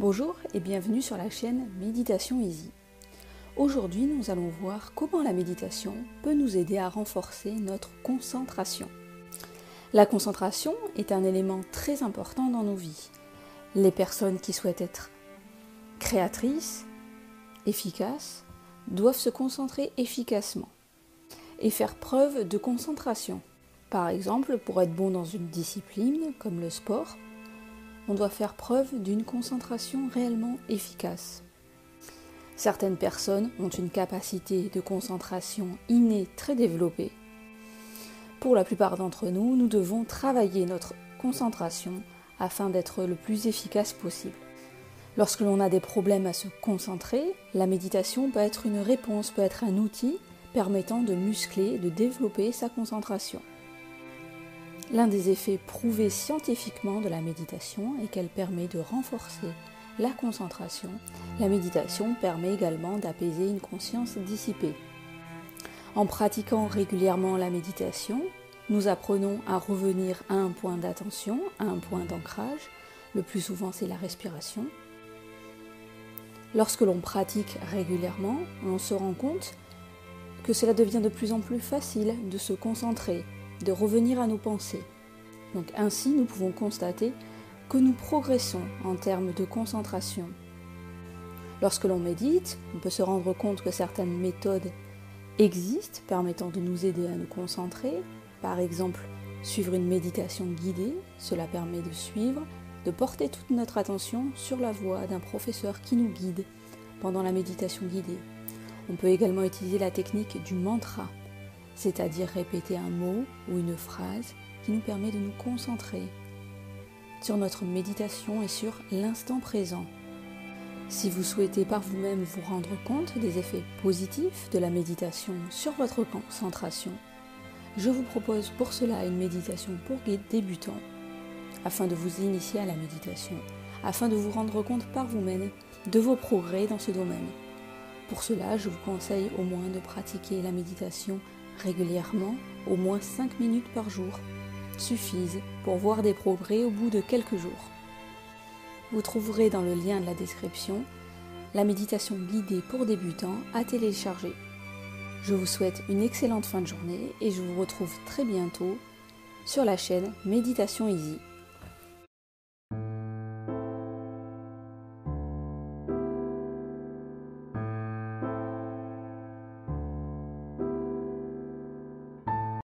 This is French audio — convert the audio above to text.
Bonjour et bienvenue sur la chaîne Méditation Easy. Aujourd'hui, nous allons voir comment la méditation peut nous aider à renforcer notre concentration. La concentration est un élément très important dans nos vies. Les personnes qui souhaitent être créatrices, efficaces, doivent se concentrer efficacement et faire preuve de concentration. Par exemple, pour être bon dans une discipline comme le sport, on doit faire preuve d'une concentration réellement efficace. Certaines personnes ont une capacité de concentration innée très développée. Pour la plupart d'entre nous, nous devons travailler notre concentration afin d'être le plus efficace possible. Lorsque l'on a des problèmes à se concentrer, la méditation peut être une réponse, peut être un outil permettant de muscler, de développer sa concentration. L'un des effets prouvés scientifiquement de la méditation est qu'elle permet de renforcer la concentration. La méditation permet également d'apaiser une conscience dissipée. En pratiquant régulièrement la méditation, nous apprenons à revenir à un point d'attention, à un point d'ancrage. Le plus souvent, c'est la respiration. Lorsque l'on pratique régulièrement, on se rend compte que cela devient de plus en plus facile de se concentrer, de revenir à nos pensées. Donc ainsi, nous pouvons constater que nous progressons en termes de concentration. Lorsque l'on médite, on peut se rendre compte que certaines méthodes existent permettant de nous aider à nous concentrer. Par exemple, suivre une méditation guidée, cela permet de suivre, de porter toute notre attention sur la voix d'un professeur qui nous guide pendant la méditation guidée. On peut également utiliser la technique du mantra, c'est-à-dire répéter un mot ou une phrase qui nous permet de nous concentrer sur notre méditation et sur l'instant présent. Si vous souhaitez par vous-même vous rendre compte des effets positifs de la méditation sur votre concentration, je vous propose pour cela une méditation pour débutants, afin de vous initier à la méditation, afin de vous rendre compte par vous-même de vos progrès dans ce domaine. Pour cela, je vous conseille au moins de pratiquer la méditation régulièrement, au moins 5 minutes par jour, suffisent pour voir des progrès au bout de quelques jours. Vous trouverez dans le lien de la description la méditation guidée pour débutants à télécharger. Je vous souhaite une excellente fin de journée et je vous retrouve très bientôt sur la chaîne Méditation Easy.